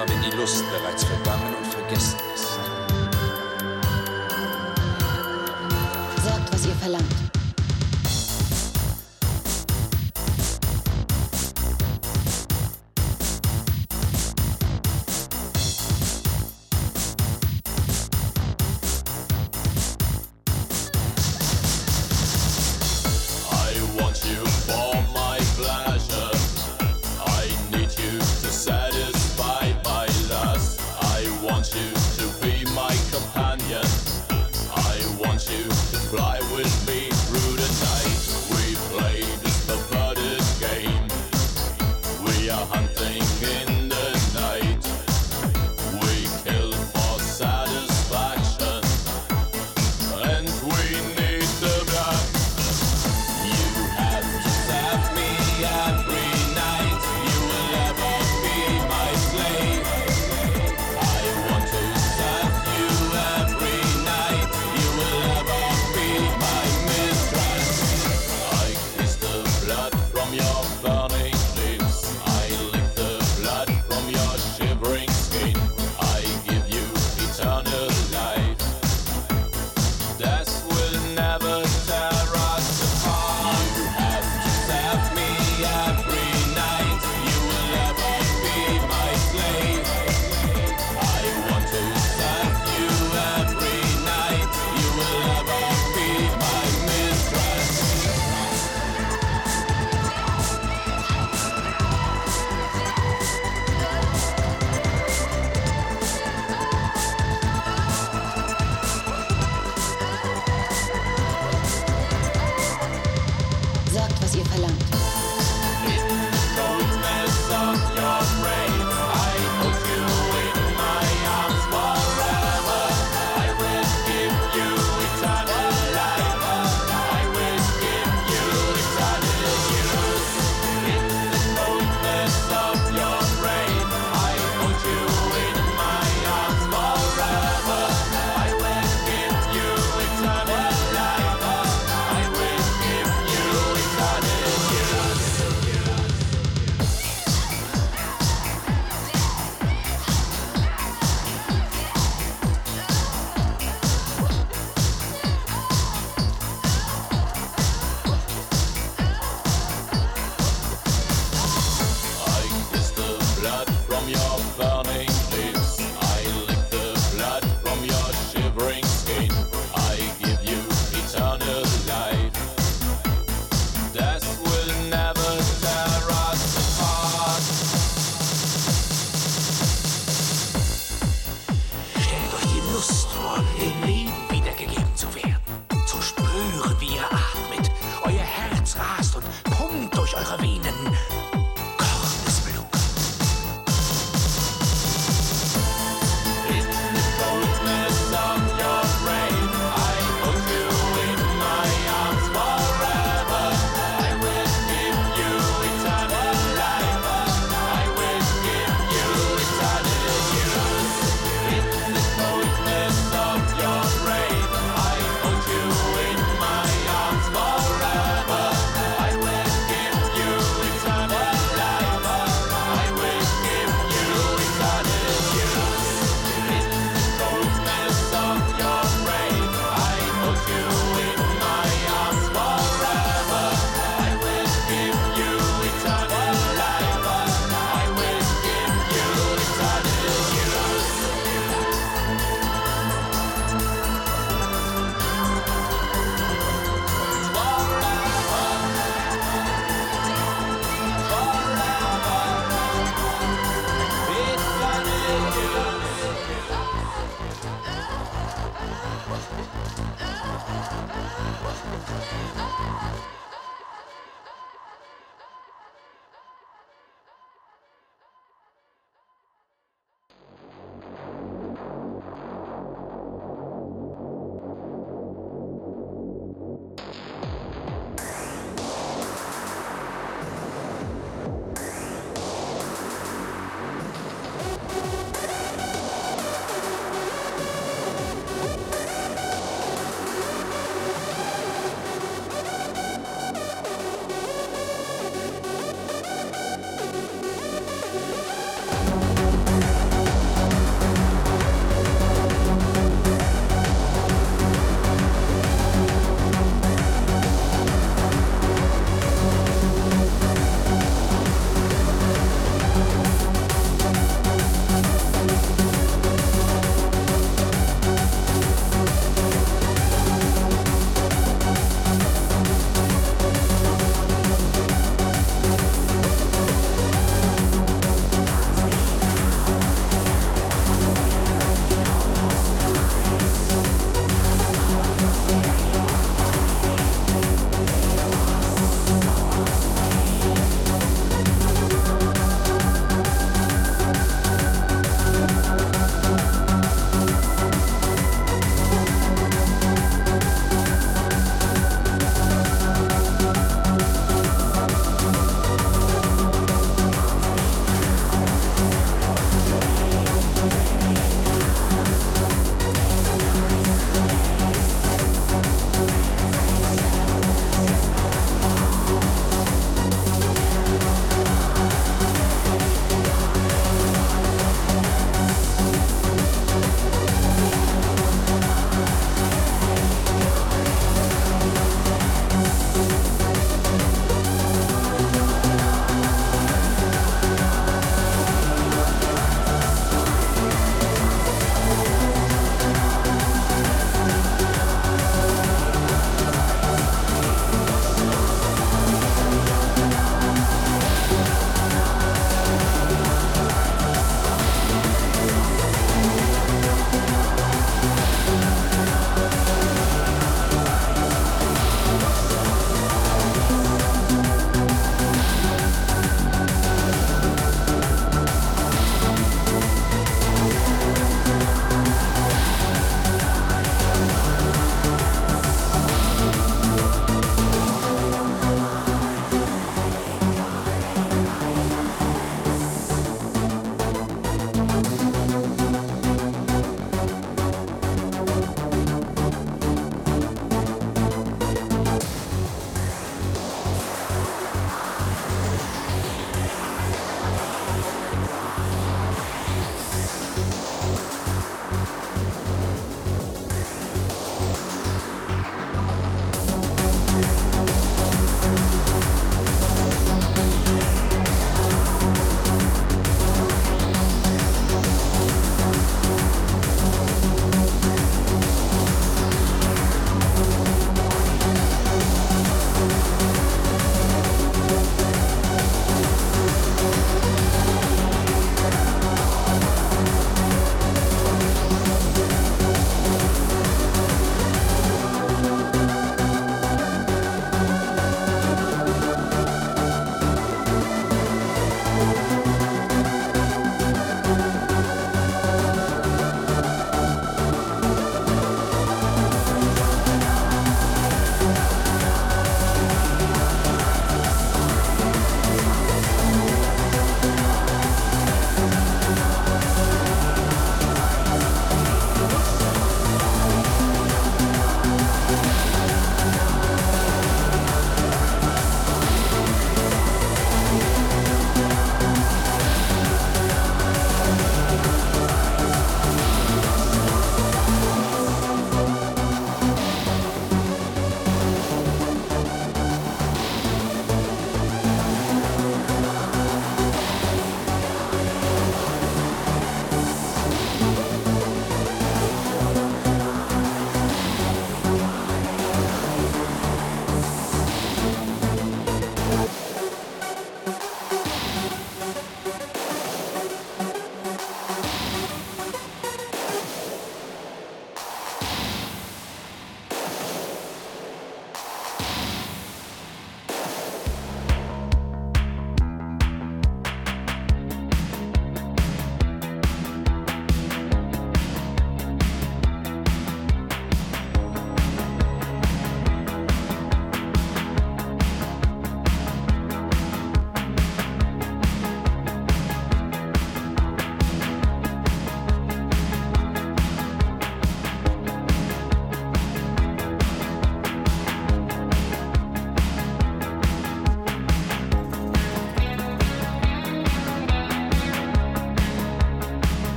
noch spürbar, wenn die Lust bereits vergangen